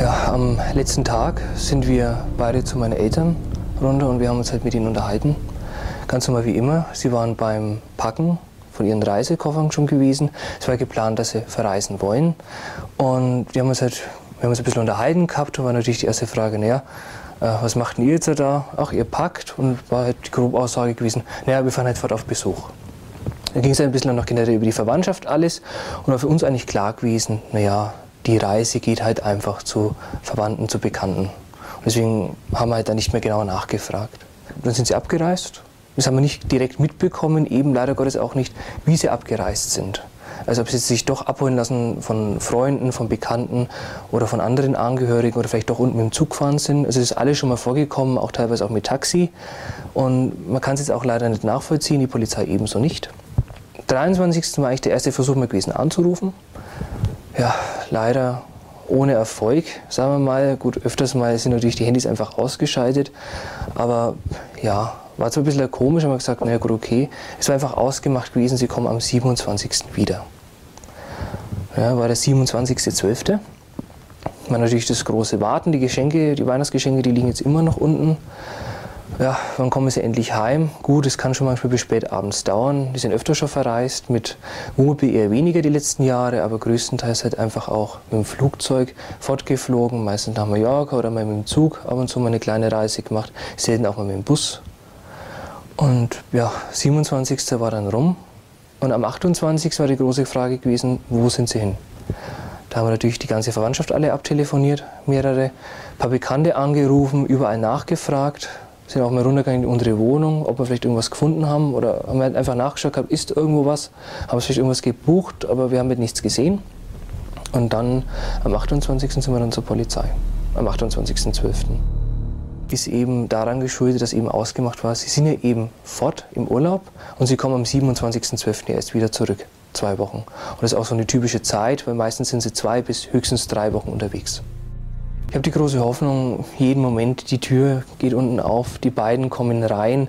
Ja, am letzten Tag sind wir beide zu meinen Eltern runter und wir haben uns halt mit ihnen unterhalten. Ganz normal wie immer. Sie waren beim Packen von ihren Reisekoffern schon gewesen. Es war geplant, dass sie verreisen wollen. Und wir haben uns halt wir haben uns ein bisschen unterhalten gehabt. Da war natürlich die erste Frage, naja, äh, was macht denn ihr jetzt da? Ach, ihr packt. Und war halt die grobe Aussage gewesen, naja, wir fahren halt fort auf Besuch. Da ging es ein bisschen noch generell über die Verwandtschaft alles. Und war für uns eigentlich klar gewesen, naja, die Reise geht halt einfach zu Verwandten, zu Bekannten. Und deswegen haben wir halt da nicht mehr genau nachgefragt. Dann sind sie abgereist. Das haben wir nicht direkt mitbekommen, eben leider Gottes auch nicht, wie sie abgereist sind. Also ob sie sich doch abholen lassen von Freunden, von Bekannten oder von anderen Angehörigen oder vielleicht doch unten mit dem Zug gefahren sind. Also es ist alles schon mal vorgekommen, auch teilweise auch mit Taxi. Und man kann es jetzt auch leider nicht nachvollziehen, die Polizei ebenso nicht. 23. war eigentlich der erste Versuch mal gewesen anzurufen. Ja, leider ohne Erfolg, sagen wir mal. Gut, öfters mal sind natürlich die Handys einfach ausgeschaltet. Aber ja, war zwar ein bisschen komisch, haben wir gesagt, naja gut, okay. Es war einfach ausgemacht gewesen, sie kommen am 27. wieder. Ja, war der 27.12. War natürlich das große Warten, die Geschenke, die Weihnachtsgeschenke, die liegen jetzt immer noch unten. Ja, wann kommen sie endlich heim? Gut, es kann schon manchmal bis spät abends dauern. Die sind öfter schon verreist, mit Wohnmobil eher weniger die letzten Jahre, aber größtenteils halt einfach auch mit dem Flugzeug fortgeflogen, meistens nach Mallorca oder mal mit dem Zug ab und zu mal eine kleine Reise gemacht, selten auch mal mit dem Bus. Und ja, 27. war dann rum und am 28. war die große Frage gewesen, wo sind sie hin? Da haben wir natürlich die ganze Verwandtschaft alle abtelefoniert, mehrere, ein paar Bekannte angerufen, überall nachgefragt, sind auch mal runtergegangen in unsere Wohnung, ob wir vielleicht irgendwas gefunden haben oder haben halt einfach nachgeschaut gehabt, ist irgendwo was, haben vielleicht irgendwas gebucht, aber wir haben mit nichts gesehen. Und dann am 28. sind wir dann zur Polizei, am 28.12. Ist eben daran geschuldet, dass eben ausgemacht war, sie sind ja eben fort im Urlaub und sie kommen am 27.12. erst wieder zurück, zwei Wochen. Und das ist auch so eine typische Zeit, weil meistens sind sie zwei bis höchstens drei Wochen unterwegs. Ich habe die große Hoffnung, jeden Moment die Tür geht unten auf, die beiden kommen rein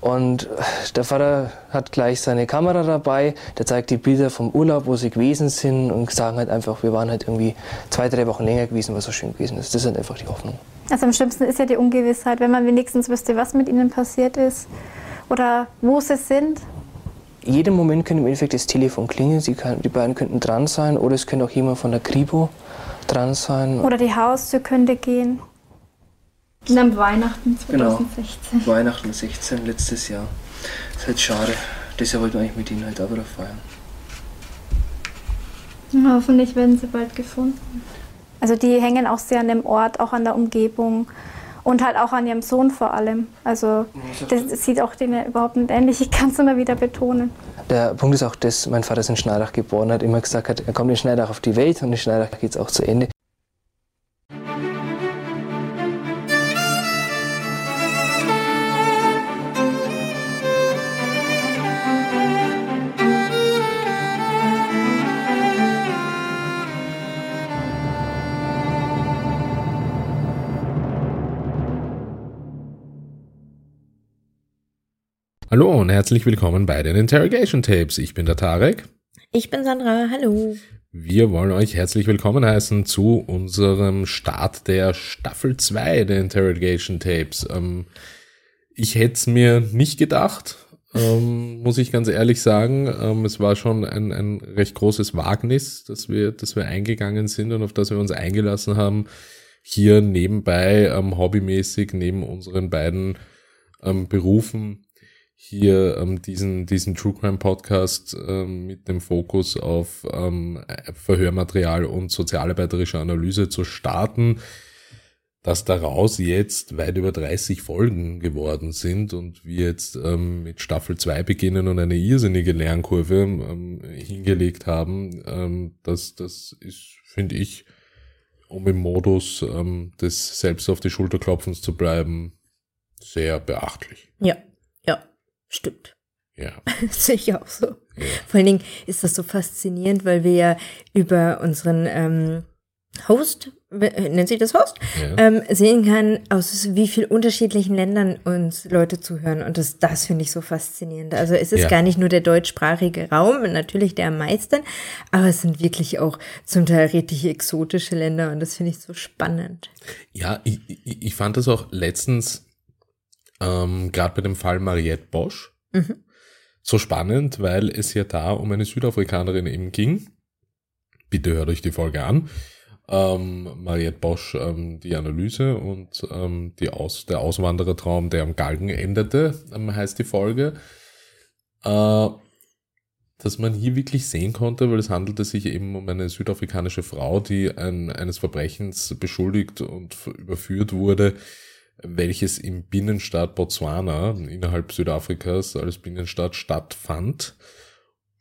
und der Vater hat gleich seine Kamera dabei, der zeigt die Bilder vom Urlaub, wo sie gewesen sind und sagen halt einfach, wir waren halt irgendwie zwei, drei Wochen länger gewesen, was so schön gewesen ist. Das ist halt einfach die Hoffnung. Also am schlimmsten ist ja die Ungewissheit, wenn man wenigstens wüsste, was mit ihnen passiert ist oder wo sie sind. Jeden Moment könnte im Endeffekt das Telefon klingeln, sie kann, die beiden könnten dran sein oder es könnte auch jemand von der Kripo dran sein. Oder die Haustür könnte gehen. Und am Weihnachten 2016. Genau, Weihnachten 16, letztes Jahr. Das ist halt schade. Deshalb wollten wir eigentlich mit ihnen halt auch wieder feiern. Ja, hoffentlich werden sie bald gefunden. Also die hängen auch sehr an dem Ort, auch an der Umgebung und halt auch an ihrem Sohn vor allem. Also das sieht auch denen überhaupt nicht ähnlich. Ich kann es immer wieder betonen. Der Punkt ist auch das, mein Vater ist in Schneidach geboren, hat immer gesagt, hat, er kommt in Schneidach auf die Welt und in Schneidach geht es auch zu Ende. Hallo und herzlich willkommen bei den Interrogation Tapes. Ich bin der Tarek. Ich bin Sandra. Hallo. Wir wollen euch herzlich willkommen heißen zu unserem Start der Staffel 2 der Interrogation Tapes. Ähm, ich hätte es mir nicht gedacht, ähm, muss ich ganz ehrlich sagen. Ähm, es war schon ein, ein recht großes Wagnis, dass wir, dass wir eingegangen sind und auf das wir uns eingelassen haben. Hier nebenbei, ähm, hobbymäßig, neben unseren beiden ähm, Berufen hier ähm, diesen, diesen True Crime Podcast ähm, mit dem Fokus auf ähm, Verhörmaterial und sozialarbeiterische Analyse zu starten, dass daraus jetzt weit über 30 Folgen geworden sind und wir jetzt ähm, mit Staffel 2 beginnen und eine irrsinnige Lernkurve ähm, hingelegt haben, ähm, das, das ist, finde ich, um im Modus ähm, des selbst auf die Schulter klopfens zu bleiben, sehr beachtlich. Ja, Stimmt. Ja. Sehe ich auch so. Ja. Vor allen Dingen ist das so faszinierend, weil wir ja über unseren ähm, Host, äh, nennt sich das Host, Ja. ähm, sehen kann, aus wie viel unterschiedlichen Ländern uns Leute zuhören. Und das, das finde ich so faszinierend. Also es ist Ja. gar nicht nur der deutschsprachige Raum, natürlich der am meisten, aber es sind wirklich auch zum Teil richtig exotische Länder und das finde ich so spannend. Ja, ich, ich fand das auch letztens, ähm, gerade bei dem Fall Mariette Bosch, Mhm. so spannend, weil es ja da um eine Südafrikanerin eben ging. Bitte hört euch die Folge an. Ähm, Mariette Bosch, ähm, die Analyse und ähm, die Aus, der Auswanderertraum, der am Galgen endete, ähm, heißt die Folge. Äh, dass man hier wirklich sehen konnte, weil es handelte sich eben um eine südafrikanische Frau, die ein, eines Verbrechens beschuldigt und überführt wurde, welches im Binnenstaat Botswana innerhalb Südafrikas als Binnenstaat stattfand.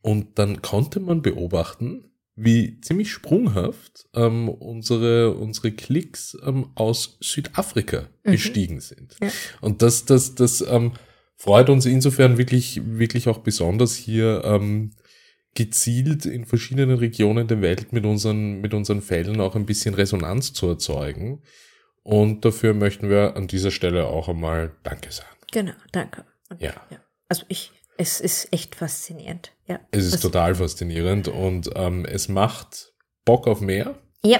Und dann konnte man beobachten, wie ziemlich sprunghaft ähm, unsere, unsere Klicks ähm, aus Südafrika Mhm. gestiegen sind. Ja. Und das, das, das ähm, freut uns insofern wirklich, wirklich auch besonders hier ähm, gezielt in verschiedenen Regionen der Welt mit unseren, mit unseren Fällen auch ein bisschen Resonanz zu erzeugen. Und dafür möchten wir an dieser Stelle auch einmal Danke sagen. Genau, danke. Und, Ja. Also ich, es ist echt faszinierend. Ja. Es ist Das- total faszinierend und ähm, es macht Bock auf mehr. Ja,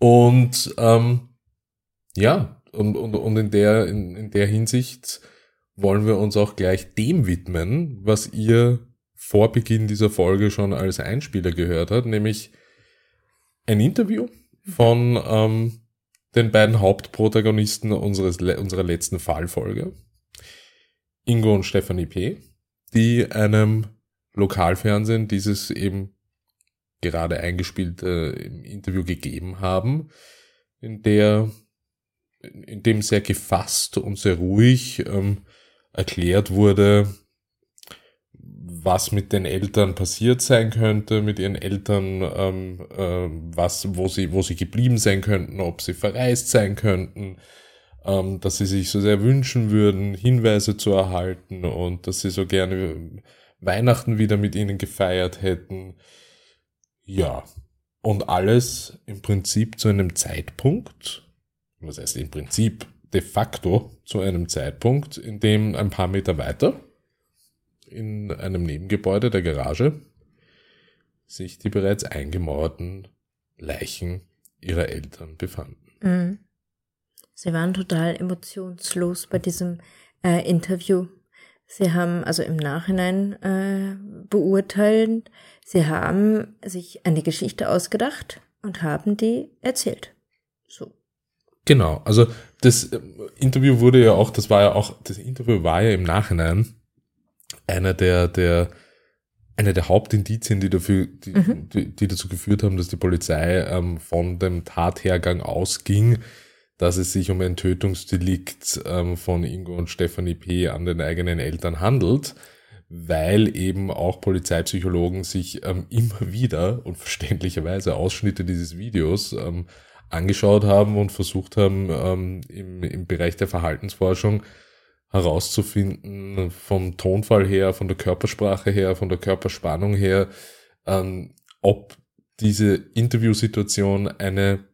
Und ähm, ja, und, und, und in, der, in, in der Hinsicht wollen wir uns auch gleich dem widmen, was ihr vor Beginn dieser Folge schon als Einspieler gehört habt, nämlich ein Interview von ähm, den beiden Hauptprotagonisten unseres, unserer letzten Fallfolge, Ingo und Stephanie P., die einem Lokalfernsehen dieses eben gerade eingespielt äh, Interview gegeben haben, in der in dem sehr gefasst und sehr ruhig ähm, erklärt wurde, was mit den Eltern passiert sein könnte, mit ihren Eltern, ähm, ähm, was, wo sie, wo sie geblieben sein könnten, ob sie verreist sein könnten, ähm, dass sie sich so sehr wünschen würden, Hinweise zu erhalten und dass sie so gerne Weihnachten wieder mit ihnen gefeiert hätten. Ja. Und alles im Prinzip zu einem Zeitpunkt, was heißt im Prinzip de facto zu einem Zeitpunkt, in dem ein paar Meter weiter in einem Nebengebäude der Garage sich die bereits eingemauerten Leichen ihrer Eltern befanden. Mhm. Sie waren total emotionslos bei diesem äh, Interview. Sie haben also im Nachhinein äh, beurteilt, sie haben sich eine Geschichte ausgedacht und haben die erzählt. So. Genau, also das äh, Interview wurde ja auch, das war ja auch, das Interview war ja im Nachhinein einer der, der, einer der Hauptindizien, die dafür, die, Mhm. die, die dazu geführt haben, dass die Polizei ähm, von dem Tathergang ausging, dass es sich um ein Tötungsdelikt ähm, von Ingo und Stephanie P. an den eigenen Eltern handelt, weil eben auch Polizeipsychologen sich ähm, immer wieder und verständlicherweise Ausschnitte dieses Videos ähm, angeschaut haben und versucht haben, ähm, im, im Bereich der Verhaltensforschung herauszufinden, vom Tonfall her, von der Körpersprache her, von der Körperspannung her, ähm, ob diese Interviewsituation eine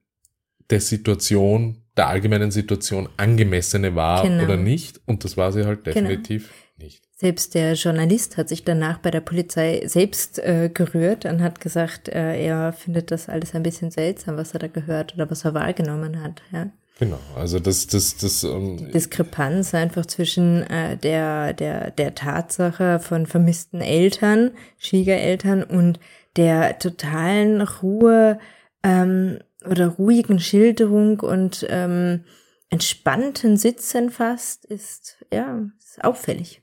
der Situation, der allgemeinen Situation angemessene war Genau. oder nicht. Und das war sie halt Genau. definitiv nicht. Selbst der Journalist hat sich danach bei der Polizei selbst äh, gerührt und hat gesagt, äh, er findet das alles ein bisschen seltsam, was er da gehört oder was er wahrgenommen hat. Ja. Genau. Also das, das, das, ähm, Diskrepanz einfach zwischen äh, der, der, der Tatsache von vermissten Eltern, Schwiegereltern und der totalen Ruhe ähm, oder ruhigen Schilderung und ähm, entspannten Sitzen fast ist, ja, ist auffällig.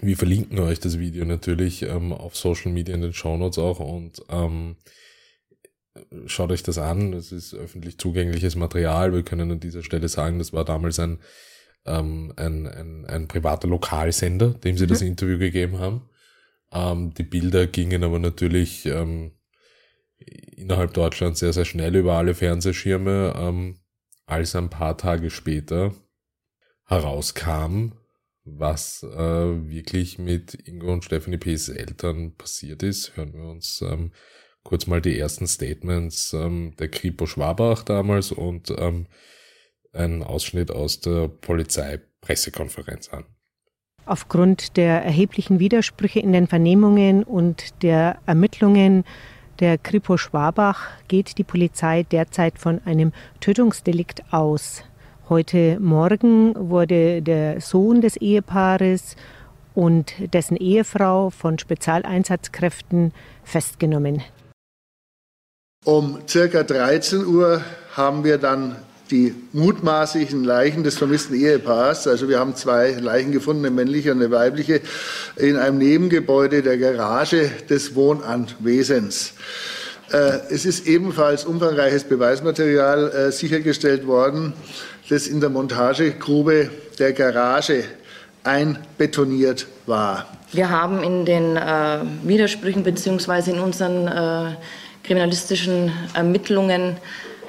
Wir verlinken euch das Video natürlich ähm, auf Social Media in den Show Notes auch und ähm, schaut euch das an. Es ist öffentlich zugängliches Material. Wir können an dieser Stelle sagen, das war damals ein, ähm, ein, ein, ein privater Lokalsender, dem sie das Interview gegeben haben. Ähm, die Bilder gingen aber natürlich ähm, innerhalb Deutschlands sehr, sehr schnell über alle Fernsehschirme, ähm, als ein paar Tage später herauskam, was äh, wirklich mit Ingo und Stephanie P.'s Eltern passiert ist, hören wir uns ähm, kurz mal die ersten Statements ähm, der Kripo Schwabach damals und ähm, einen Ausschnitt aus der Polizeipressekonferenz an. Aufgrund der erheblichen Widersprüche in den Vernehmungen und der Ermittlungen der Kripo Schwabach geht die Polizei derzeit von einem Tötungsdelikt aus. Heute Morgen wurde der Sohn des Ehepaares und dessen Ehefrau von Spezialeinsatzkräften festgenommen. Um circa 13 Uhr haben wir dann die mutmaßlichen Leichen des vermissten Ehepaars. Also wir haben zwei Leichen gefunden, eine männliche und eine weibliche, in einem Nebengebäude der Garage des Wohnanwesens. Äh, es ist ebenfalls umfangreiches Beweismaterial äh, sichergestellt worden, das in der Montagegrube der Garage einbetoniert war. Wir haben in den äh, Widersprüchen bzw. in unseren äh, kriminalistischen Ermittlungen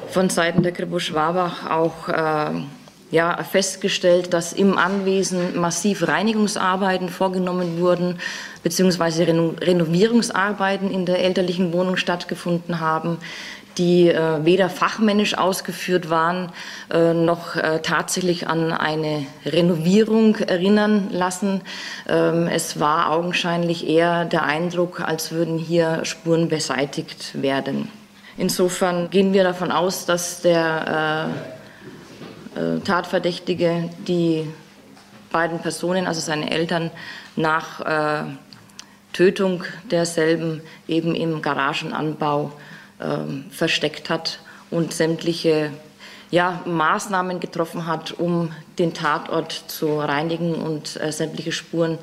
von Seiten der Kripo Schwabach auch äh, ja, festgestellt, dass im Anwesen massiv Reinigungsarbeiten vorgenommen wurden, beziehungsweise Reno Renovierungsarbeiten in der elterlichen Wohnung stattgefunden haben, die äh, weder fachmännisch ausgeführt waren, äh, noch äh, tatsächlich an eine Renovierung erinnern lassen. Ähm, es war augenscheinlich eher der Eindruck, als würden hier Spuren beseitigt werden. Insofern gehen wir davon aus, dass der äh, Tatverdächtige die beiden Personen, also seine Eltern, nach äh, Tötung derselben eben im Garagenanbau äh, versteckt hat und sämtliche ja, Maßnahmen getroffen hat, um den Tatort zu reinigen und äh, sämtliche Spuren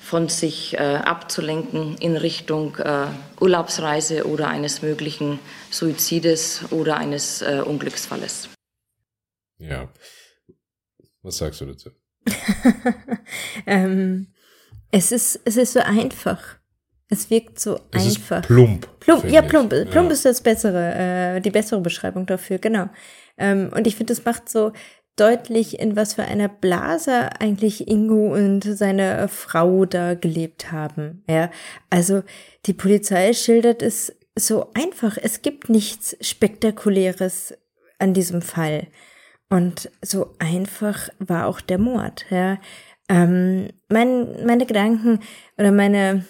von sich äh, abzulenken in Richtung äh, Urlaubsreise oder eines möglichen Suizides oder eines äh, Unglücksfalles. Ja. Was sagst du dazu? ähm, es, ist, es ist so einfach. Es wirkt so es einfach. Ist plump. Plump, ja, plump. Ich. Plump ja. ist das bessere, äh, die bessere Beschreibung dafür, genau. Ähm, und ich finde, das macht so, deutlich, in was für einer Blase eigentlich Ingo und seine Frau da gelebt haben. Ja, also die Polizei schildert es so einfach. Es gibt nichts Spektakuläres an diesem Fall. Und so einfach war auch der Mord. Ja, ähm, mein, meine Gedanken oder meine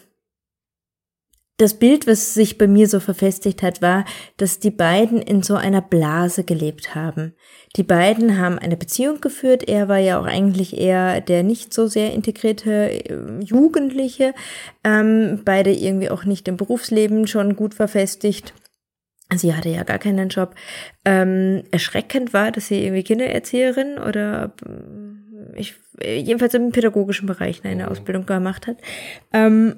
das Bild, was sich bei mir so verfestigt hat, war, dass die beiden in so einer Blase gelebt haben. Die beiden haben eine Beziehung geführt. Er war ja auch eigentlich eher der nicht so sehr integrierte äh, Jugendliche. Ähm, beide irgendwie auch nicht im Berufsleben schon gut verfestigt. Sie hatte ja gar keinen Job. Ähm, erschreckend war, dass sie irgendwie Kindererzieherin oder äh, ich, jedenfalls im pädagogischen Bereich eine mhm. Ausbildung gemacht hat. Ähm,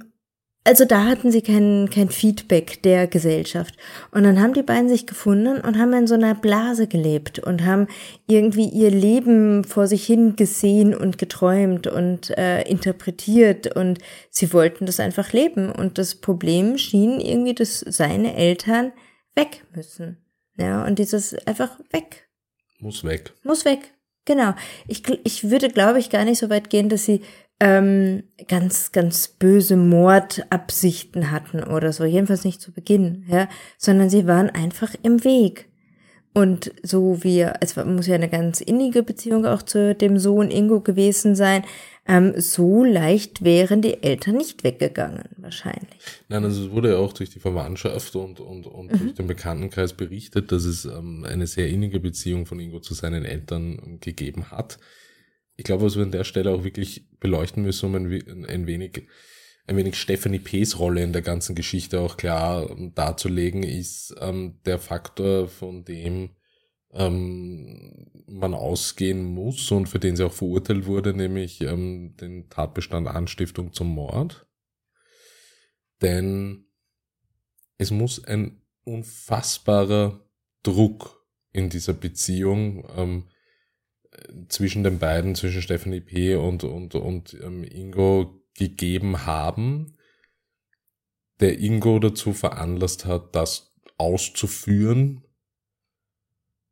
also da hatten sie kein, kein Feedback der Gesellschaft. Und dann haben die beiden sich gefunden und haben in so einer Blase gelebt und haben irgendwie ihr Leben vor sich hin gesehen und geträumt und äh, interpretiert und sie wollten das einfach leben. Und das Problem schien irgendwie, dass seine Eltern weg müssen. Ja, und dieses einfach weg. Muss weg. Muss weg. Genau. Ich, ich würde, glaube ich, gar nicht so weit gehen, dass sie ähm, ganz, ganz böse Mordabsichten hatten oder so. Jedenfalls nicht zu Beginn, ja, sondern sie waren einfach im Weg. Und so wie, es muss ja eine ganz innige Beziehung auch zu dem Sohn Ingo gewesen sein, ähm, so leicht wären die Eltern nicht weggegangen, wahrscheinlich. Nein, also es wurde ja auch durch die Verwandtschaft und, und, und mhm. durch den Bekanntenkreis berichtet, dass es ähm, eine sehr innige Beziehung von Ingo zu seinen Eltern gegeben hat ich glaube, was wir an der Stelle auch wirklich beleuchten müssen, um ein, ein wenig ein wenig Stephanie P.'s Rolle in der ganzen Geschichte auch klar darzulegen, ist ähm, der Faktor, von dem ähm, man ausgehen muss und für den sie auch verurteilt wurde, nämlich ähm, den Tatbestand Anstiftung zum Mord. Denn es muss ein unfassbarer Druck in dieser Beziehung ähm, zwischen den beiden, zwischen Stephanie P. und, und, und ähm, Ingo gegeben haben, der Ingo dazu veranlasst hat, das auszuführen,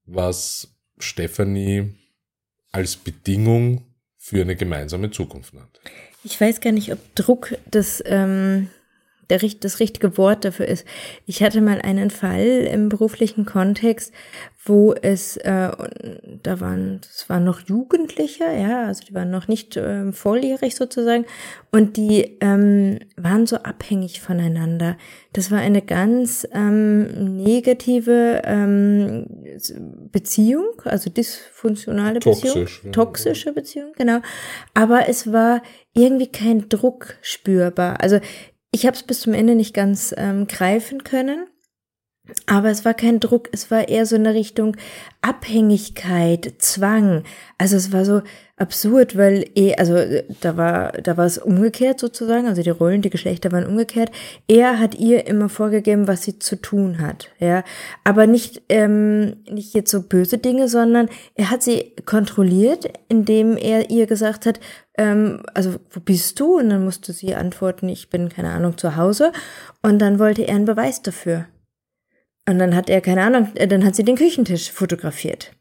was Stephanie als Bedingung für eine gemeinsame Zukunft nannte. Ich weiß gar nicht, ob Druck das, ähm, der, das richtige Wort dafür ist. Ich hatte mal einen Fall im beruflichen Kontext, wo es, äh, da waren, es waren noch Jugendliche, ja, also die waren noch nicht äh, volljährig sozusagen, und die ähm, waren so abhängig voneinander. Das war eine ganz ähm, negative ähm, Beziehung, also dysfunktionale Beziehung, Toxisch, ja. toxische Beziehung, genau. Aber es war irgendwie kein Druck spürbar. Also ich habe es bis zum Ende nicht ganz ähm, greifen können. Aber es war kein Druck, es war eher so eine Richtung Abhängigkeit, Zwang. Also es war so absurd, weil eh, also da war, da war es umgekehrt sozusagen, also die Rollen, die Geschlechter waren umgekehrt. Er hat ihr immer vorgegeben, was sie zu tun hat, ja. Aber nicht, ähm, nicht jetzt so böse Dinge, sondern er hat sie kontrolliert, indem er ihr gesagt hat, ähm, also wo bist du? Und dann musste sie antworten, ich bin, keine Ahnung, zu Hause. Und dann wollte er einen Beweis dafür. Und dann hat er, keine Ahnung, äh, dann hat sie den Küchentisch fotografiert.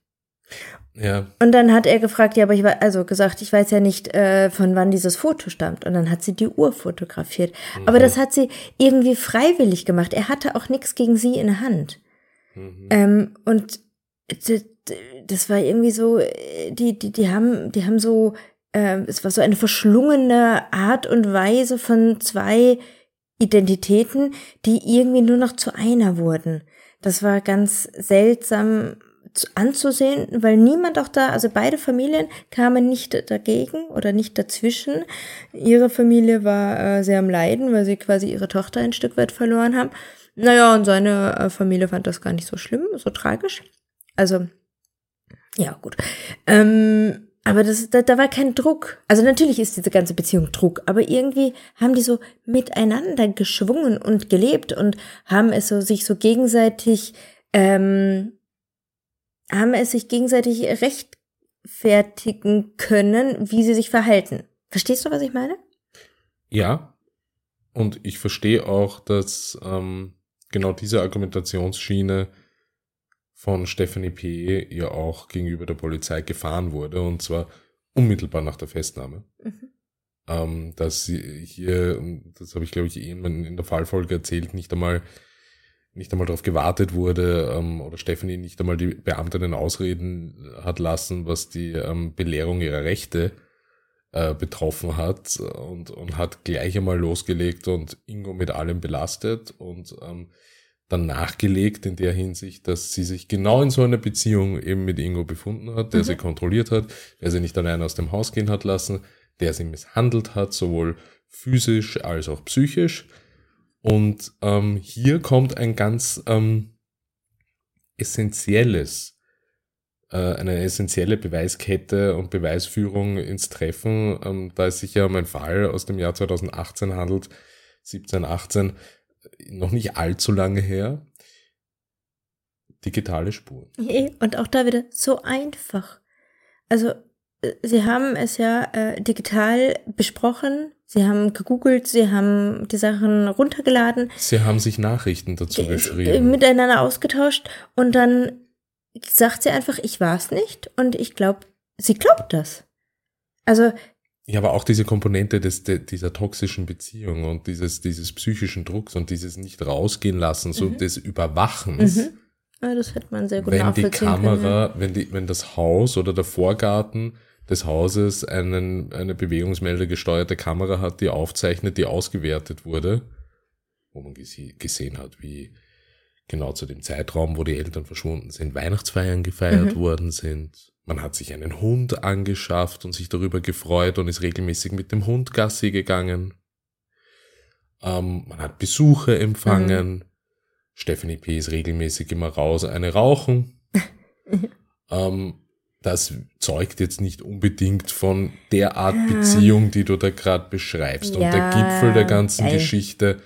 Ja, Und dann hat er gefragt, ja, aber ich war, also gesagt, ich weiß ja nicht, äh, von wann dieses Foto stammt. Und dann hat sie die Uhr fotografiert. Aber das hat sie irgendwie freiwillig gemacht. Er hatte auch nichts gegen sie in der Hand. Ähm, und das war irgendwie so, äh, die, die, die haben, die haben so, äh, es war so eine verschlungene Art und Weise von zwei Identitäten, die irgendwie nur noch zu einer wurden. Das war ganz seltsam zu- anzusehen, weil niemand auch da, also beide Familien kamen nicht dagegen oder nicht dazwischen. Ihre Familie war äh, sehr am Leiden, weil sie quasi ihre Tochter ein Stück weit verloren haben. Naja, und seine äh, Familie fand das gar nicht so schlimm, so tragisch. Also, ja, gut. Ähm, aber das, da, da war kein Druck. Also natürlich ist diese ganze Beziehung Druck, aber irgendwie haben die so miteinander geschwungen und gelebt und haben es so sich so gegenseitig, ähm, haben es sich gegenseitig rechtfertigen können, wie sie sich verhalten. Verstehst du, was ich meine? Ja. Und ich verstehe auch, dass ähm, genau diese Argumentationsschiene von Stephanie P. ja auch gegenüber der Polizei gefahren wurde, und zwar unmittelbar nach der Festnahme. Ähm, dass sie hier, das habe ich glaube ich eben in der Fallfolge erzählt, nicht einmal nicht einmal darauf gewartet wurde ähm, oder Stephanie nicht einmal die Beamtinnen ausreden hat lassen, was die ähm, Belehrung ihrer Rechte äh, betroffen hat und, und hat gleich einmal losgelegt und Ingo mit allem belastet und ähm, dann nachgelegt in der Hinsicht, dass sie sich genau in so einer Beziehung eben mit Ingo befunden hat, der sie kontrolliert hat, der sie nicht allein aus dem Haus gehen hat lassen, der sie misshandelt hat, sowohl physisch als auch psychisch. Und ähm, hier kommt ein ganz ähm, essentielles, äh, eine essentielle Beweiskette und Beweisführung ins Treffen, ähm, da es sich ja um einen Fall aus dem Jahr 2018 handelt, 17, 18, noch nicht allzu lange her. Digitale Spuren. Und auch da wieder so einfach. Also, äh, sie haben es ja äh, digital besprochen, sie haben gegoogelt, sie haben die Sachen runtergeladen, Sie haben sich Nachrichten dazu äh, geschrieben. miteinander ausgetauscht und dann sagt sie einfach, ich war's nicht und ich glaube, sie glaubt das. Also, Ja, aber auch diese Komponente des, de, dieser toxischen Beziehung und dieses, dieses psychischen Drucks und dieses nicht rausgehen lassen, so des Überwachens. mhm. ja, das hätte man sehr gut wenn die nachvollziehen können. Kamera, wenn die, wenn das Haus oder der Vorgarten des Hauses einen, eine Bewegungsmelder gesteuerte Kamera hat, die aufzeichnet, die ausgewertet wurde, wo man gese gesehen hat, wie genau zu dem Zeitraum, wo die Eltern verschwunden sind, Weihnachtsfeiern gefeiert Mhm. worden sind. Man hat sich einen Hund angeschafft und sich darüber gefreut und ist regelmäßig mit dem Hund Gassi gegangen. Ähm, man hat Besuche empfangen. Stephanie P. ist regelmäßig immer raus, eine rauchen. ähm, das zeugt jetzt nicht unbedingt von der Art Beziehung, die du da gerade beschreibst. und der Ja, Gipfel der ganzen geil. Geschichte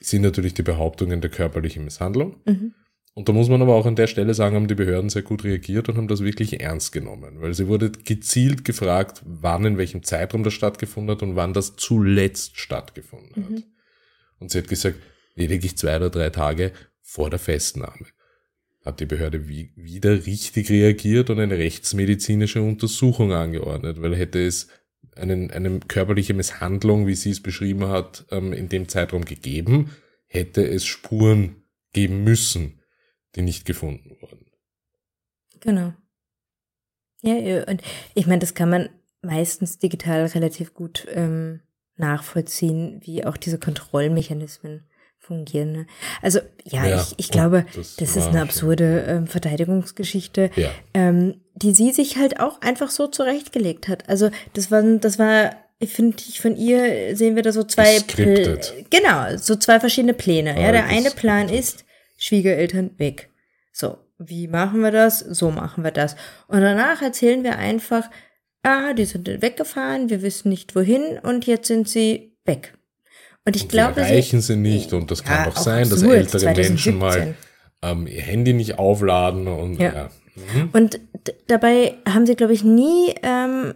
sind natürlich die Behauptungen der körperlichen Misshandlung. Mhm. Und da muss man aber auch an der Stelle sagen, haben die Behörden sehr gut reagiert und haben das wirklich ernst genommen, weil sie wurde gezielt gefragt, wann in welchem Zeitraum das stattgefunden hat und wann das zuletzt stattgefunden hat. Und sie hat gesagt, lediglich zwei oder drei Tage vor der Festnahme hat die Behörde wie, wieder richtig reagiert und eine rechtsmedizinische Untersuchung angeordnet, weil hätte es einen, eine körperliche Misshandlung, wie sie es beschrieben hat, ähm, in dem Zeitraum gegeben, hätte es Spuren geben müssen, die nicht gefunden wurden. Genau. Ja, und ich meine, das kann man meistens digital relativ gut ähm, nachvollziehen, wie auch diese Kontrollmechanismen fungieren. Ne? Also ja, ja ich, ich glaube, das, das ist eine absurde ähm, Verteidigungsgeschichte, ja. ähm, die sie sich halt auch einfach so zurechtgelegt hat. Also das war, das war, ich finde, ich von ihr sehen wir da so zwei, Pl genau, so zwei verschiedene Pläne. Ja, der eine Plan ist Schwiegereltern weg. So, wie machen wir das? So machen wir das. Und danach erzählen wir einfach, ah, die sind weggefahren, wir wissen nicht wohin und jetzt sind sie weg. Und ich und glaube, erreichen sie, sie nicht und das kann ja, auch sein, dass ältere 2017. Menschen mal ähm, ihr Handy nicht aufladen und ja. ja. Mhm. Und dabei haben sie, glaube ich, nie ähm,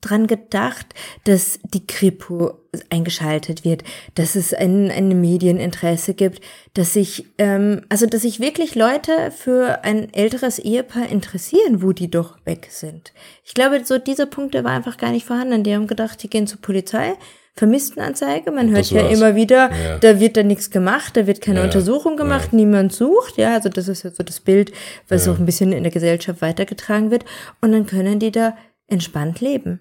dran gedacht, dass die Kripo eingeschaltet wird, dass es ein, ein Medieninteresse gibt, dass sich, ähm, also dass sich wirklich Leute für ein älteres Ehepaar interessieren, wo die doch weg sind. Ich glaube, so diese Punkte war einfach gar nicht vorhanden. Die haben gedacht, die gehen zur Polizei, Vermisstenanzeige. Man hört ja immer wieder, ja. da wird da nichts gemacht, da wird keine ja. Untersuchung gemacht, ja. niemand sucht. Ja, also das ist ja so das Bild, was auch ein bisschen in der Gesellschaft weitergetragen wird. Und dann können die da entspannt leben.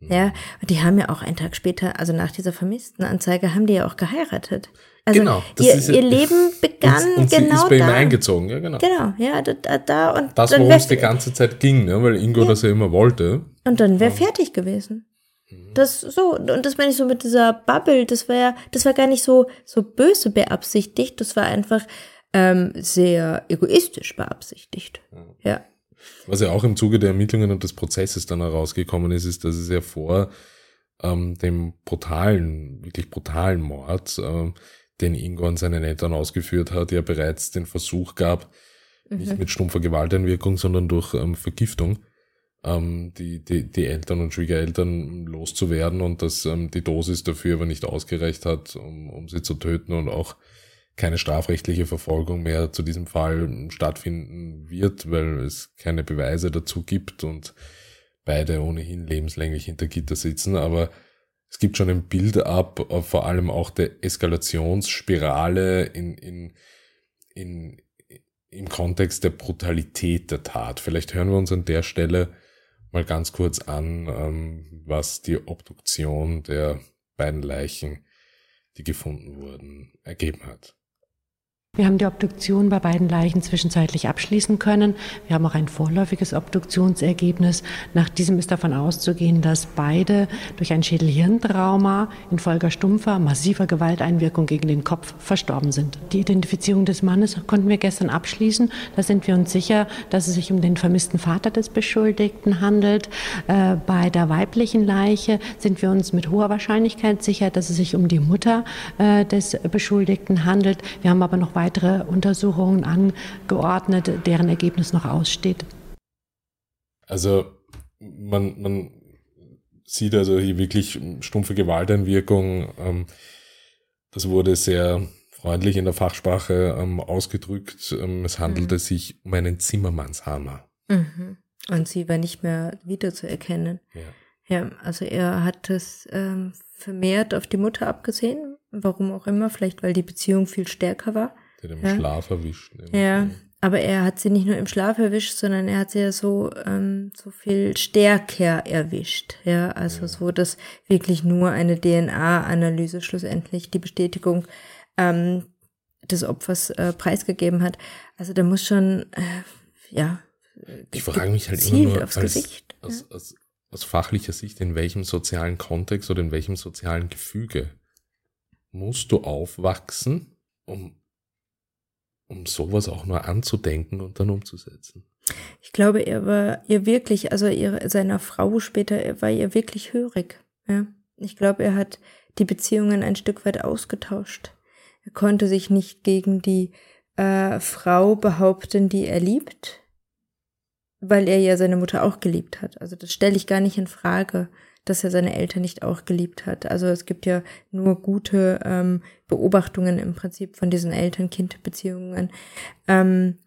Mhm. Ja, und die haben ja auch einen Tag später, also nach dieser vermissten Anzeige, haben die ja auch geheiratet. Also genau, ihr, ist, ihr Leben begann und, und genau sie ist bei da. ihm eingezogen, ja genau. Genau, ja, da, da und das, worum es die ganze Zeit ging, ne, weil Ingo ja. das ja immer wollte. Und dann wäre fertig gewesen. Mhm. Das so und das meine ich so mit dieser Bubble, das war ja, das war gar nicht so so böse beabsichtigt, das war einfach ähm, sehr egoistisch beabsichtigt. Ja. Was ja auch im Zuge der Ermittlungen und des Prozesses dann herausgekommen ist, ist, dass es ja vor ähm, dem brutalen, wirklich brutalen Mord, ähm, den Ingo an seinen Eltern ausgeführt hat, ja bereits den Versuch gab, mhm. nicht mit stumpfer Gewalteinwirkung, sondern durch ähm, Vergiftung, ähm, die, die, die Eltern und Schwiegereltern loszuwerden und dass ähm, die Dosis dafür aber nicht ausgereicht hat, um, um sie zu töten und auch keine strafrechtliche Verfolgung mehr zu diesem Fall stattfinden wird, weil es keine Beweise dazu gibt und beide ohnehin lebenslänglich hinter Gitter sitzen. Aber es gibt schon ein Bild ab, vor allem auch der Eskalationsspirale in, in, in, im Kontext der Brutalität der Tat. Vielleicht hören wir uns an der Stelle mal ganz kurz an, ähm, was die Obduktion der beiden Leichen, die gefunden wurden, ergeben hat. Wir haben die Obduktion bei beiden Leichen zwischenzeitlich abschließen können. Wir haben auch ein vorläufiges Obduktionsergebnis. Nach diesem ist davon auszugehen, dass beide durch ein Schädelhirntrauma infolge stumpfer, massiver Gewalteinwirkung gegen den Kopf verstorben sind. Die Identifizierung des Mannes konnten wir gestern abschließen. Da sind wir uns sicher, dass es sich um den vermissten Vater des Beschuldigten handelt. Äh, bei der weiblichen Leiche sind wir uns mit hoher Wahrscheinlichkeit sicher, dass es sich um die Mutter äh, des Beschuldigten handelt. Wir haben aber noch weitere weitere Untersuchungen angeordnet, deren Ergebnis noch aussteht. Also man, man sieht also hier wirklich stumpfe Gewalteinwirkung. Ähm, das wurde sehr freundlich in der Fachsprache ähm, ausgedrückt. Ähm, es handelte mhm. sich um einen Zimmermannshammer. Mhm. Und sie war nicht mehr wiederzuerkennen. Ja. Ja, also er hat es vermehrt auf die Mutter abgesehen, warum auch immer, vielleicht weil die Beziehung viel stärker war. Der im ja. Schlaf erwischt. Ja, aber er hat sie nicht nur im Schlaf erwischt, sondern er hat sie ja so, ähm, so viel stärker erwischt. Ja, also ja. so, dass wirklich nur eine DNA-Analyse schlussendlich die Bestätigung ähm, des Opfers äh, preisgegeben hat. Also da muss schon, äh, ja. Ich frage mich halt immer nur als, Gesicht, aus, ja. aus, aus fachlicher Sicht, in welchem sozialen Kontext oder in welchem sozialen Gefüge musst du aufwachsen, um um sowas auch nur anzudenken und dann umzusetzen. Ich glaube, er war ihr wirklich, also ihre, seiner Frau später, er war ihr wirklich hörig. Ja. Ich glaube, er hat die Beziehungen ein Stück weit ausgetauscht. Er konnte sich nicht gegen die äh, Frau behaupten, die er liebt, weil er ja seine Mutter auch geliebt hat. Also das stelle ich gar nicht in Frage dass er seine Eltern nicht auch geliebt hat. Also es gibt ja nur gute ähm, Beobachtungen im Prinzip von diesen Eltern-Kind-Beziehungen. Ähm,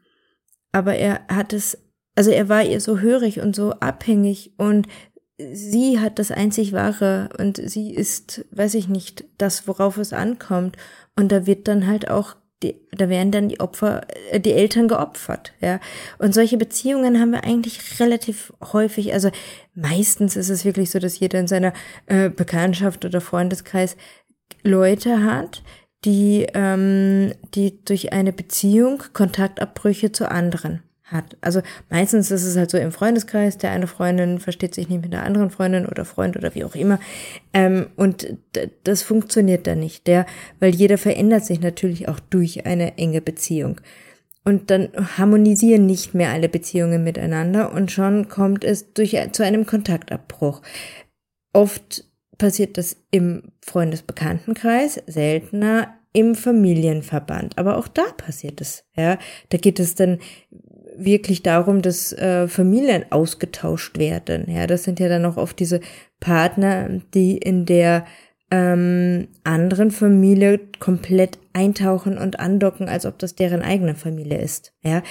aber er hat es, also er war ihr so hörig und so abhängig und sie hat das einzig Wahre und sie ist, weiß ich nicht, das, worauf es ankommt. Und da wird dann halt auch die, da werden dann die Opfer, äh, die Eltern geopfert, ja. Und solche Beziehungen haben wir eigentlich relativ häufig. Also meistens ist es wirklich so, dass jeder in seiner äh, Bekanntschaft oder Freundeskreis Leute hat, die, ähm, die durch eine Beziehung Kontaktabbrüche zu anderen hat. Also meistens ist es halt so im Freundeskreis, der eine Freundin versteht sich nicht mit der anderen Freundin oder Freund oder wie auch immer. Ähm, und das funktioniert dann nicht, der, weil jeder verändert sich natürlich auch durch eine enge Beziehung. Und dann harmonisieren nicht mehr alle Beziehungen miteinander und schon kommt es durch, zu einem Kontaktabbruch. Oft passiert das im Freundesbekanntenkreis, seltener im Familienverband. Aber auch da passiert es. Ja, da geht es dann wirklich darum, dass äh, Familien ausgetauscht werden. Ja, das sind ja dann auch oft diese Partner, die in der ähm, anderen Familie komplett eintauchen und andocken, als ob das deren eigene Familie ist. Ja,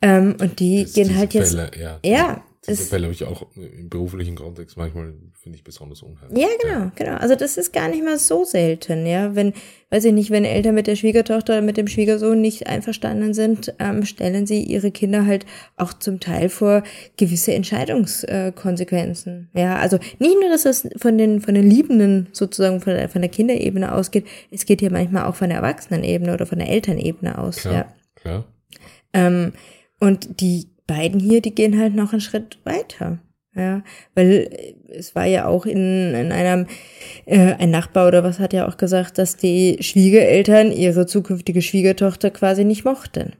ähm, und die gehen halt jetzt. Fälle, ja. ja diese Fälle habe ich auch im beruflichen Kontext manchmal, finde ich, besonders unheimlich. Ja, genau, ja. genau. Also das ist gar nicht mal so selten, ja. Wenn, weiß ich nicht, wenn Eltern mit der Schwiegertochter, mit dem Schwiegersohn nicht einverstanden sind, ähm, stellen sie ihre Kinder halt auch zum Teil vor gewisse Entscheidungskonsequenzen. Ja, also nicht nur, dass es von den, von den Liebenden sozusagen von der, von der Kinderebene ausgeht, es geht ja manchmal auch von der Erwachsenenebene oder von der Elternebene aus, klar, ja. Klar. Ähm, und die beiden hier, die gehen halt noch einen Schritt weiter. Ja, weil es war ja auch in, in einem, äh, ein Nachbar oder was hat ja auch gesagt, dass die Schwiegereltern ihre zukünftige Schwiegertochter quasi nicht mochten.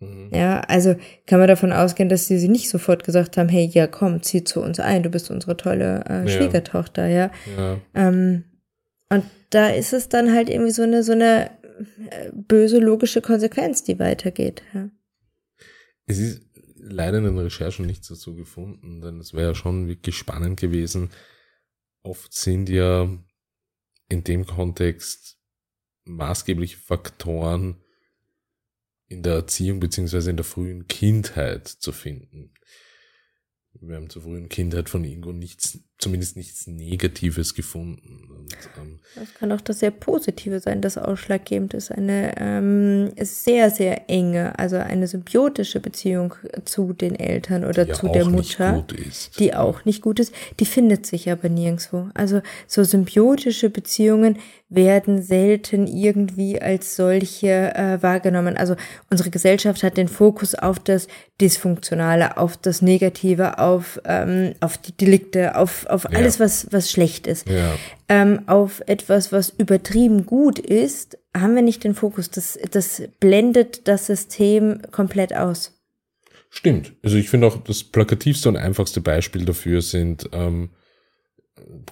Mhm. Ja, also kann man davon ausgehen, dass sie sie nicht sofort gesagt haben, hey, ja, komm, zieh zu uns ein, du bist unsere tolle äh, Schwiegertochter, ja. ja. Ähm, und da ist es dann halt irgendwie so eine, so eine äh, böse logische Konsequenz, die weitergeht, ja. Es ist leider in den Recherchen nichts dazu gefunden, denn es wäre ja schon wirklich spannend gewesen. Oft sind ja in dem Kontext maßgebliche Faktoren in der Erziehung beziehungsweise in der frühen Kindheit zu finden. Wir haben zur frühen Kindheit von Ingo nichts, zumindest nichts Negatives gefunden. Und, ähm, das kann auch das sehr Positive sein, das ausschlaggebend ist. Eine ähm, sehr, sehr enge, also eine symbiotische Beziehung zu den Eltern oder zu der Mutter, die auch nicht gut ist. Die findet sich aber nirgendwo. Also so symbiotische Beziehungen werden selten irgendwie als solche äh, wahrgenommen. Also unsere Gesellschaft hat den Fokus auf das Dysfunktionale, auf das Negative, auf, ähm, auf die Delikte, auf, auf ja. alles, was, was schlecht ist. Ja. Ähm, auf etwas, was übertrieben gut ist, haben wir nicht den Fokus. Das, das blendet das System komplett aus. Stimmt. Also ich finde auch das plakativste und einfachste Beispiel dafür sind ähm,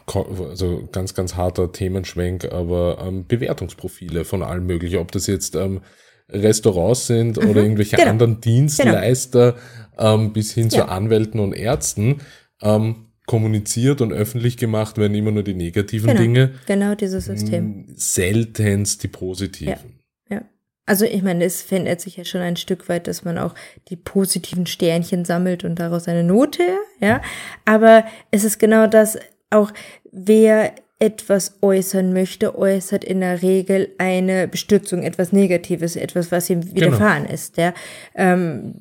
also ganz, ganz harter Themenschwenk, aber ähm, Bewertungsprofile von allen möglichen, ob das jetzt ähm, Restaurants sind mhm, oder irgendwelche genau. anderen Dienstleister genau. ähm, bis hin ja. zu Anwälten und Ärzten. Ähm, kommuniziert und öffentlich gemacht werden immer nur die negativen genau. Dinge. Genau dieses System. Seltenst die positiven. Ja. ja. Also ich meine, es verändert sich ja schon ein Stück weit, dass man auch die positiven Sternchen sammelt und daraus eine Note, ja. Aber es ist genau das, auch wer etwas äußern möchte, äußert in der Regel eine Bestürzung, etwas Negatives, etwas, was ihm genau. widerfahren genau. ist. Ja. Ähm,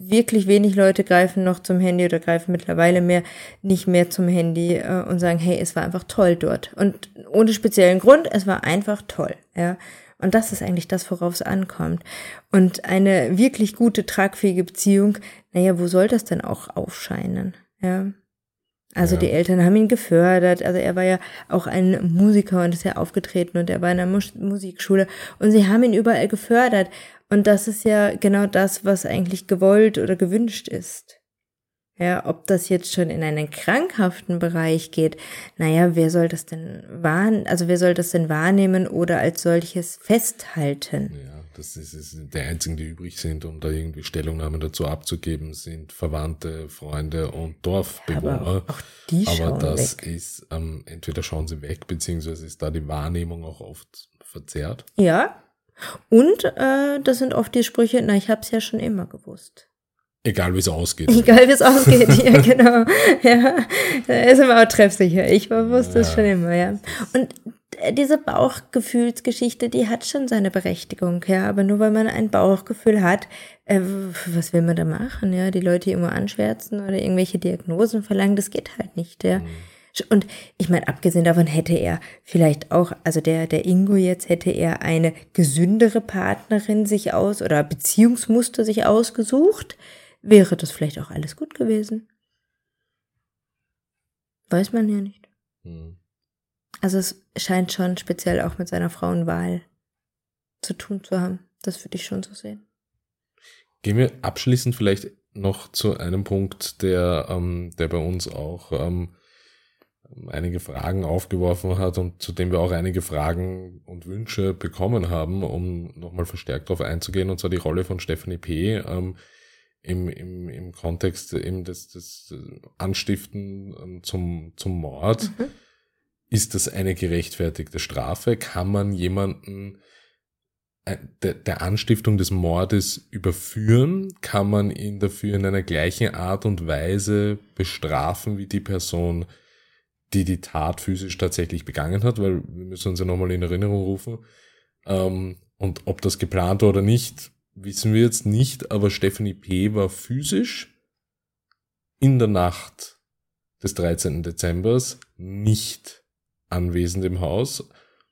wirklich wenig Leute greifen noch zum Handy oder greifen mittlerweile mehr nicht mehr zum Handy äh, und sagen, hey, es war einfach toll dort. Und ohne speziellen Grund, es war einfach toll. Ja. Und das ist eigentlich das, worauf es ankommt. Und eine wirklich gute, tragfähige Beziehung, naja, wo soll das denn auch aufscheinen? Ja. Also ja. die Eltern haben ihn gefördert. Also er war ja auch ein Musiker und ist ja aufgetreten und er war in einer Mus Musikschule und sie haben ihn überall gefördert. Und das ist ja genau das, was eigentlich gewollt oder gewünscht ist. Ja, ob das jetzt schon in einen krankhaften Bereich geht, naja, wer soll das denn wahrnehmen, also wer soll das denn wahrnehmen oder als solches festhalten? Ja das ist, ist die einzigen, die übrig sind, um da irgendwie Stellungnahmen dazu abzugeben, sind Verwandte, Freunde und Dorfbewohner. aber, auch die aber das weg. ist, ähm, entweder schauen sie weg, beziehungsweise ist da die Wahrnehmung auch oft verzerrt. Ja. Und äh, das sind oft die Sprüche, na, ich habe es ja schon immer gewusst. Egal wie es ausgeht. Egal wie es ausgeht, ja, genau. Ja, da ist immer auch treffsicher. Ich wusste es schon immer, ja. Und diese Bauchgefühlsgeschichte, die hat schon seine Berechtigung, ja. Aber nur weil man ein Bauchgefühl hat, äh, was will man da machen, ja? Die Leute irgendwo anschwärzen oder irgendwelche Diagnosen verlangen, das geht halt nicht, ja. Mhm. Und ich meine, abgesehen davon hätte er vielleicht auch, also der, der Ingo jetzt hätte er eine gesündere Partnerin sich aus oder Beziehungsmuster sich ausgesucht, wäre das vielleicht auch alles gut gewesen. Weiß man ja nicht. Hm. Also es scheint schon speziell auch mit seiner Frauenwahl zu tun zu haben. Das würde ich schon so sehen. Gehen wir abschließend vielleicht noch zu einem Punkt, der, ähm, der bei uns auch ähm, einige Fragen aufgeworfen hat und zu dem wir auch einige Fragen und Wünsche bekommen haben, um nochmal verstärkt darauf einzugehen, und zwar die Rolle von Stephanie P. Ähm, im, im, im Kontext eben des, des Anstiften ähm, zum, zum Mord. Mhm. Ist das eine gerechtfertigte Strafe? Kann man jemanden äh, der, der Anstiftung des Mordes überführen? Kann man ihn dafür in einer gleichen Art und Weise bestrafen wie die Person, die die Tat physisch tatsächlich begangen hat? Weil wir müssen uns ja nochmal in Erinnerung rufen. Ähm, und ob das geplant war oder nicht, wissen wir jetzt nicht, aber Stephanie P. war physisch in der Nacht des 13. Dezembers nicht anwesend im Haus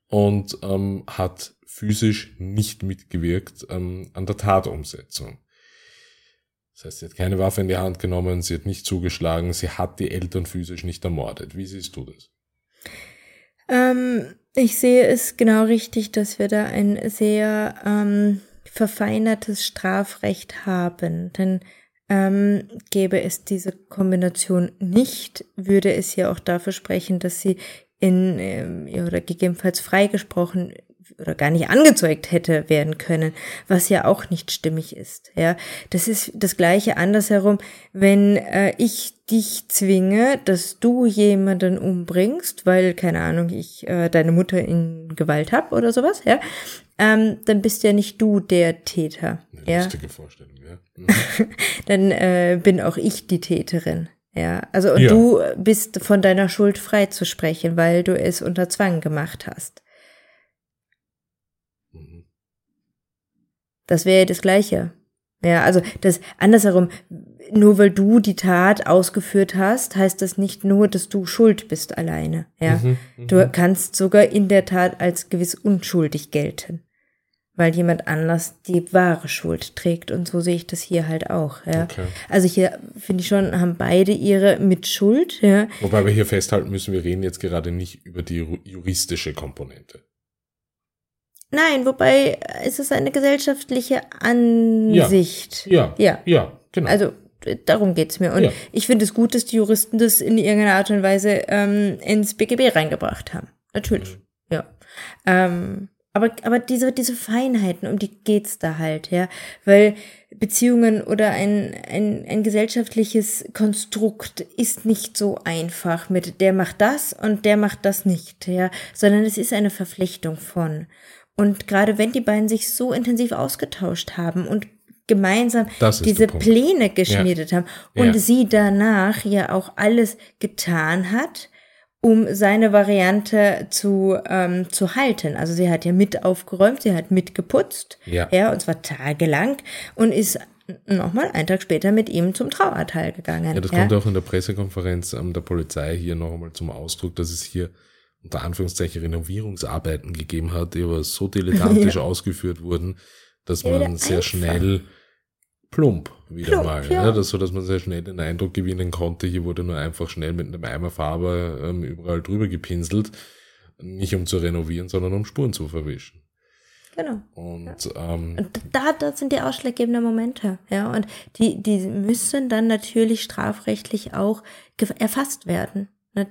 und ähm, hat physisch nicht mitgewirkt ähm, an der Tatumsetzung. Das heißt, sie hat keine Waffe in die Hand genommen, sie hat nicht zugeschlagen, sie hat die Eltern physisch nicht ermordet. Wie siehst du das? Ähm, ich sehe es genau richtig, dass wir da ein sehr ähm, verfeinertes Strafrecht haben. Denn ähm, gäbe es diese Kombination nicht, würde es ja auch dafür sprechen, dass sie in ähm, oder gegebenenfalls freigesprochen oder gar nicht angezeugt hätte werden können, was ja auch nicht stimmig ist. Ja, das ist das gleiche andersherum, wenn äh, ich dich zwinge, dass du jemanden umbringst, weil keine Ahnung, ich äh, deine Mutter in Gewalt hab oder sowas, ja, ähm, dann bist ja nicht du der Täter. Eine ja? lustige Vorstellung, ja. Mhm. dann äh, bin auch ich die Täterin. Ja, also und ja. du bist von deiner Schuld frei zu sprechen, weil du es unter Zwang gemacht hast. Das wäre ja das Gleiche. Ja, also das andersherum, nur weil du die Tat ausgeführt hast, heißt das nicht nur, dass du schuld bist alleine. Ja, mhm, mhm. du kannst sogar in der Tat als gewiss unschuldig gelten, weil jemand anders die wahre Schuld trägt. Und so sehe ich das hier halt auch. Ja, okay. also hier finde ich schon, haben beide ihre Mitschuld. Ja, wobei wir hier festhalten müssen, wir reden jetzt gerade nicht über die juristische Komponente. Nein, wobei es ist eine gesellschaftliche Ansicht. Ja, ja, ja, ja genau. Also darum geht's mir. Und ja. ich finde es gut, dass die Juristen das in irgendeiner Art und Weise ähm, ins BGB reingebracht haben. Natürlich, mhm. ja. Ähm, aber, aber diese, diese Feinheiten, um die geht's da halt, ja. Weil Beziehungen oder ein, ein, ein gesellschaftliches Konstrukt ist nicht so einfach mit der macht das und der macht das nicht, ja. Sondern es ist eine Verflechtung von. Und gerade wenn die beiden sich so intensiv ausgetauscht haben und gemeinsam diese Pläne geschmiedet ja. haben und ja. sie danach ja auch alles getan hat, um seine Variante zu, ähm, zu halten. Also sie hat ja mit aufgeräumt, sie hat mitgeputzt, ja. ja, und zwar tagelang und ist nochmal einen Tag später mit ihm zum Trauerteil gegangen. Ja, das ja. kommt auch in der Pressekonferenz ähm, der Polizei hier noch einmal zum Ausdruck, dass es hier unter Anführungszeichen Renovierungsarbeiten gegeben hat, die aber so dilettantisch ja. ausgeführt wurden, dass man ja, sehr schnell plump wieder plump, mal, ja. ja, das, so dass man sehr schnell den Eindruck gewinnen konnte, hier wurde nur einfach schnell mit einem Eimer Farbe ähm, überall drüber gepinselt, nicht um zu renovieren, sondern um Spuren zu verwischen. Genau. Und, ja. ähm, und da, das sind die ausschlaggebenden Momente, ja. Und die, die müssen dann natürlich strafrechtlich auch erfasst werden.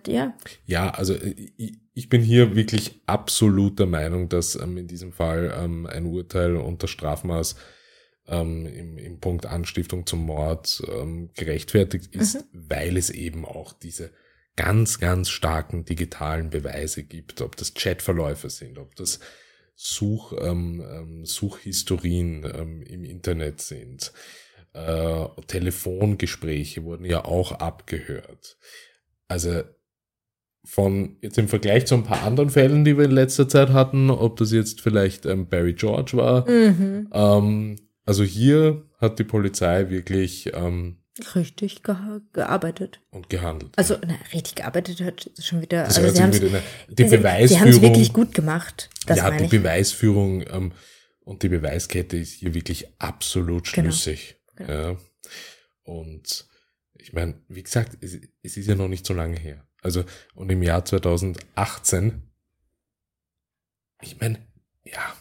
Ja. Ja, also äh, ich bin hier wirklich absolut der Meinung, dass ähm, in diesem Fall ähm, ein Urteil unter Strafmaß ähm, im, im Punkt Anstiftung zum Mord ähm, gerechtfertigt ist, mhm. weil es eben auch diese ganz, ganz starken digitalen Beweise gibt, ob das Chatverläufe sind, ob das Such, ähm, ähm, Suchhistorien ähm, im Internet sind äh, Telefongespräche wurden ja auch abgehört. Also von jetzt im Vergleich zu ein paar anderen Fällen, die wir in letzter Zeit hatten, ob das jetzt vielleicht ähm, Barry George war. Mhm. Ähm, also hier hat die Polizei wirklich ähm, richtig ge gearbeitet und gehandelt. Also na, richtig gearbeitet hat schon wieder. Das also sie eine, die Beweisführung. Sie haben wirklich gut gemacht. ja, die ich. Beweisführung ähm, und die Beweiskette ist hier wirklich absolut genau. schlüssig. Genau. Genau. Ja. Und ich meine, wie gesagt, es, es ist ja noch nicht so lange her. Also, und im Jahr 2018, ich meine, ja,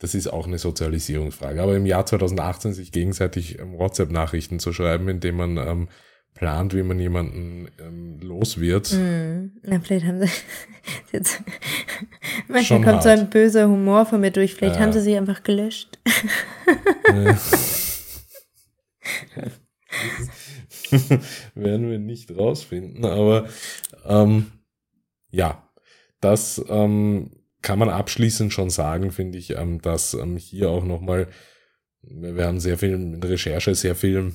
das ist auch eine Sozialisierungsfrage. Aber im Jahr 2018 sich gegenseitig ähm, WhatsApp-Nachrichten zu schreiben, indem man ähm, plant, wie man jemanden ähm, los wird. Mm, na, vielleicht haben sie jetzt manchmal Schon kommt hart. so ein böser Humor von mir durch. Vielleicht ja. haben sie sie einfach gelöscht. werden wir nicht rausfinden, aber ähm, ja, das ähm, kann man abschließend schon sagen, finde ich, ähm, dass ähm, hier auch nochmal, wir haben sehr viel in Recherche, sehr viel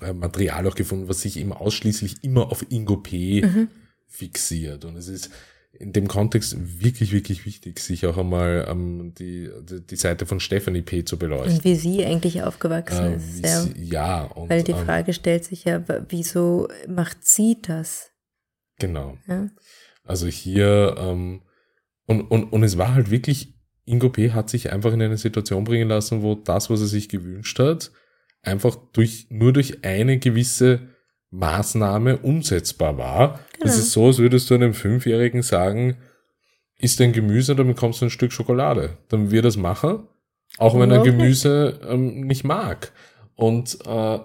äh, Material auch gefunden, was sich eben ausschließlich immer auf Ingo P. Mhm. fixiert. Und es ist in dem Kontext wirklich, wirklich wichtig, sich auch einmal ähm, die, die, Seite von Stephanie P. zu beleuchten. Und wie sie eigentlich aufgewachsen äh, ist. Ja. Sie, ja und, Weil die ähm, Frage stellt sich ja, wieso macht sie das? Genau. Ja? Also hier, ähm, und, und, und es war halt wirklich, Ingo P. hat sich einfach in eine Situation bringen lassen, wo das, was er sich gewünscht hat, einfach durch, nur durch eine gewisse Maßnahme umsetzbar war. Genau. Das ist so, als würdest du einem Fünfjährigen sagen, isst ein Gemüse, dann bekommst du ein Stück Schokolade. Dann wird er das machen, auch wenn er Gemüse ähm, nicht mag. Und äh,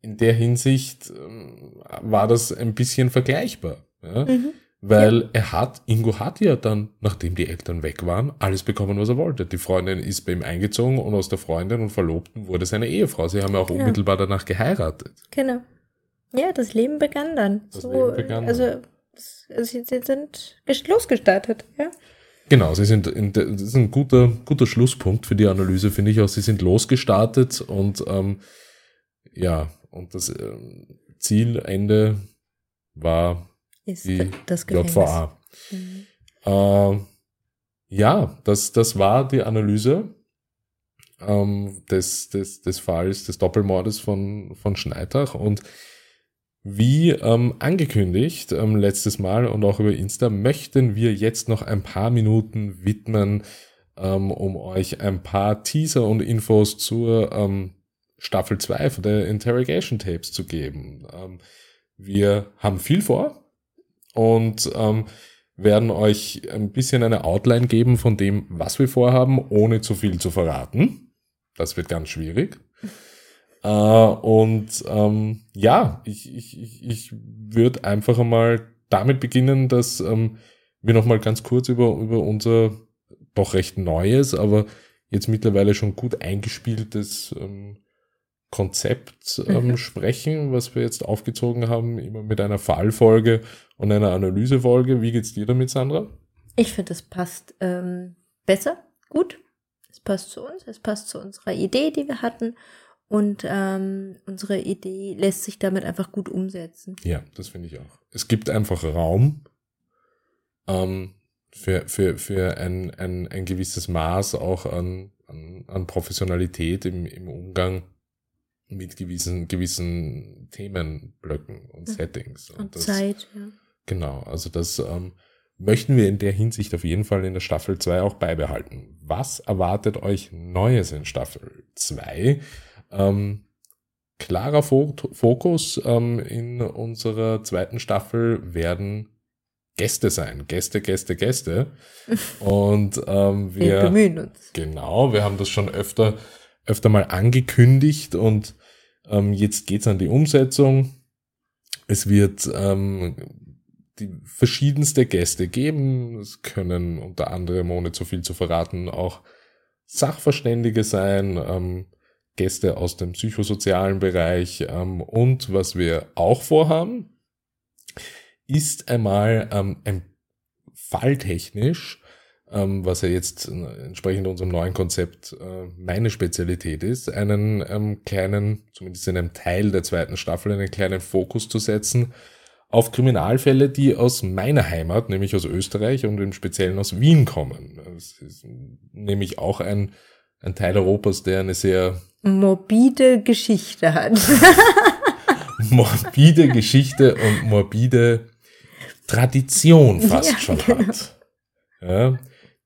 in der Hinsicht ähm, war das ein bisschen vergleichbar. Ja? Mhm. Weil ja. er hat, Ingo hat ja dann, nachdem die Eltern weg waren, alles bekommen, was er wollte. Die Freundin ist bei ihm eingezogen und aus der Freundin und Verlobten wurde seine Ehefrau. Sie haben ja auch genau. unmittelbar danach geheiratet. Genau. Ja, das Leben begann dann. Das so, Leben begann also, also sie, sind losgestartet, ja. Genau, sie sind, in, das ist ein guter, guter Schlusspunkt für die Analyse, finde ich auch. Sie sind losgestartet und ähm, ja, und das ähm, Zielende war ist die das JVA. Mhm. Äh, ja, das, das war die Analyse ähm, des, des, des Falls des Doppelmordes von, von Schneidach und wie ähm, angekündigt ähm, letztes Mal und auch über Insta möchten wir jetzt noch ein paar Minuten widmen, ähm, um euch ein paar Teaser und Infos zur ähm, Staffel 2 von der Interrogation Tapes zu geben. Ähm, wir haben viel vor und ähm, werden euch ein bisschen eine Outline geben von dem, was wir vorhaben, ohne zu viel zu verraten. Das wird ganz schwierig. Äh, und ähm, ja, ich, ich, ich, würde einfach einmal damit beginnen, dass ähm, wir nochmal ganz kurz über, über unser doch recht neues, aber jetzt mittlerweile schon gut eingespieltes ähm, Konzept ähm, mhm. sprechen, was wir jetzt aufgezogen haben, immer mit einer Fallfolge und einer Analysefolge. Wie geht's dir damit, Sandra? Ich finde, es passt ähm, besser, gut. Es passt zu uns, es passt zu unserer Idee, die wir hatten. Und ähm, unsere Idee lässt sich damit einfach gut umsetzen. Ja, das finde ich auch. Es gibt einfach Raum ähm, für, für, für ein, ein, ein gewisses Maß auch an, an, an Professionalität im, im Umgang mit gewissen, gewissen Themenblöcken und mhm. Settings. Und, und das, Zeit, ja. Genau, also das ähm, möchten wir in der Hinsicht auf jeden Fall in der Staffel 2 auch beibehalten. Was erwartet euch Neues in Staffel 2? Ähm, klarer Fokus ähm, in unserer zweiten Staffel werden Gäste sein. Gäste, Gäste, Gäste. Und ähm, wir, wir bemühen uns. Genau, wir haben das schon öfter, öfter mal angekündigt und ähm, jetzt geht's an die Umsetzung. Es wird ähm, die verschiedenste Gäste geben. Es können unter anderem, ohne zu viel zu verraten, auch Sachverständige sein, ähm, Gäste aus dem psychosozialen Bereich ähm, und was wir auch vorhaben, ist einmal ähm, ein falltechnisch ähm, was ja jetzt entsprechend unserem neuen Konzept äh, meine Spezialität ist, einen ähm, kleinen, zumindest in einem Teil der zweiten Staffel, einen kleinen Fokus zu setzen auf Kriminalfälle, die aus meiner Heimat, nämlich aus Österreich und im Speziellen aus Wien kommen. Es ist nämlich auch ein, ein Teil Europas, der eine sehr morbide Geschichte hat. morbide Geschichte und morbide Tradition fast ja, schon genau. hat. Ja,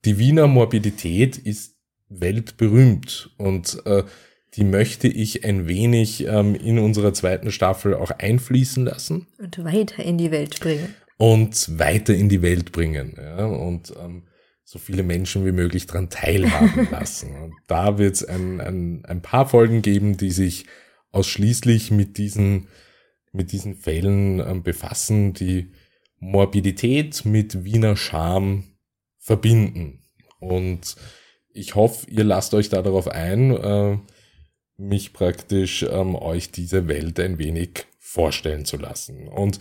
die Wiener Morbidität ist weltberühmt und äh, die möchte ich ein wenig ähm, in unserer zweiten Staffel auch einfließen lassen. Und weiter in die Welt bringen. Und weiter in die Welt bringen. Ja, und ähm, so viele Menschen wie möglich daran teilhaben lassen. Und da wird es ein, ein, ein paar Folgen geben, die sich ausschließlich mit diesen, mit diesen Fällen ähm, befassen, die Morbidität mit Wiener Charme verbinden. Und ich hoffe, ihr lasst euch da darauf ein, äh, mich praktisch ähm, euch diese Welt ein wenig vorstellen zu lassen. Und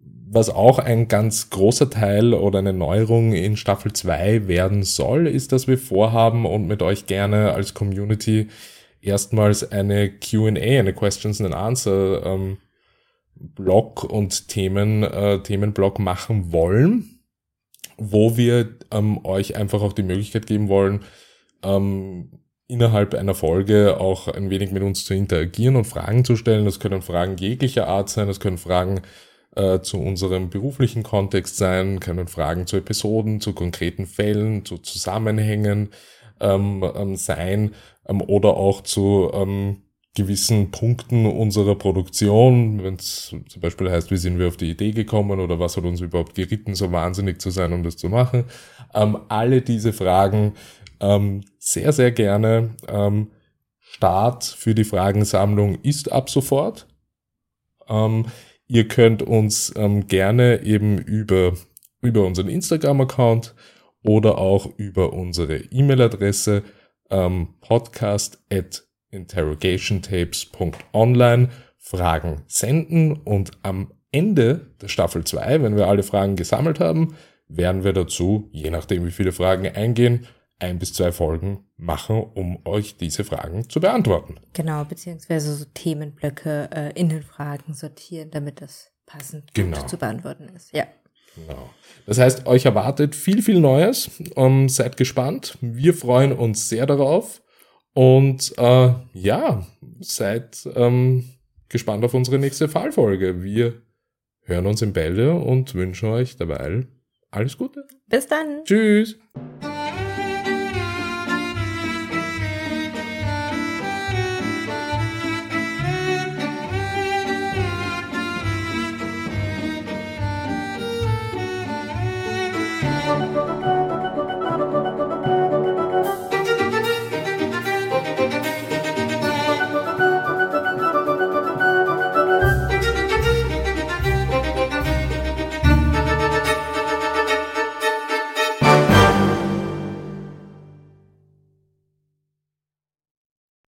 was auch ein ganz großer Teil oder eine Neuerung in Staffel 2 werden soll, ist, dass wir vorhaben und mit euch gerne als Community erstmals eine QA, eine Questions and Answer ähm, Blog und Themen, äh, Themenblog machen wollen wo wir ähm, euch einfach auch die Möglichkeit geben wollen, ähm, innerhalb einer Folge auch ein wenig mit uns zu interagieren und Fragen zu stellen. Das können Fragen jeglicher Art sein, das können Fragen äh, zu unserem beruflichen Kontext sein, können Fragen zu Episoden, zu konkreten Fällen, zu Zusammenhängen ähm, ähm, sein ähm, oder auch zu ähm, gewissen Punkten unserer Produktion, wenn es zum Beispiel heißt, wie sind wir auf die Idee gekommen oder was hat uns überhaupt geritten, so wahnsinnig zu sein, um das zu machen. Ähm, alle diese Fragen ähm, sehr, sehr gerne. Ähm, Start für die Fragensammlung ist ab sofort. Ähm, ihr könnt uns ähm, gerne eben über, über unseren Instagram-Account oder auch über unsere E-Mail-Adresse ähm, podcast@ interrogationtapes.online Fragen senden und am Ende der Staffel 2, wenn wir alle Fragen gesammelt haben, werden wir dazu, je nachdem wie viele Fragen eingehen, ein bis zwei Folgen machen, um euch diese Fragen zu beantworten. Genau, beziehungsweise so Themenblöcke äh, in den Fragen sortieren, damit das passend genau. zu beantworten ist. Ja. Genau. Das heißt, euch erwartet viel, viel Neues. Um, ähm, seid gespannt. Wir freuen uns sehr darauf. Und äh, ja, seid ähm, gespannt auf unsere nächste Fallfolge. Wir hören uns in Bälde und wünschen euch dabei alles Gute. Bis dann. Tschüss.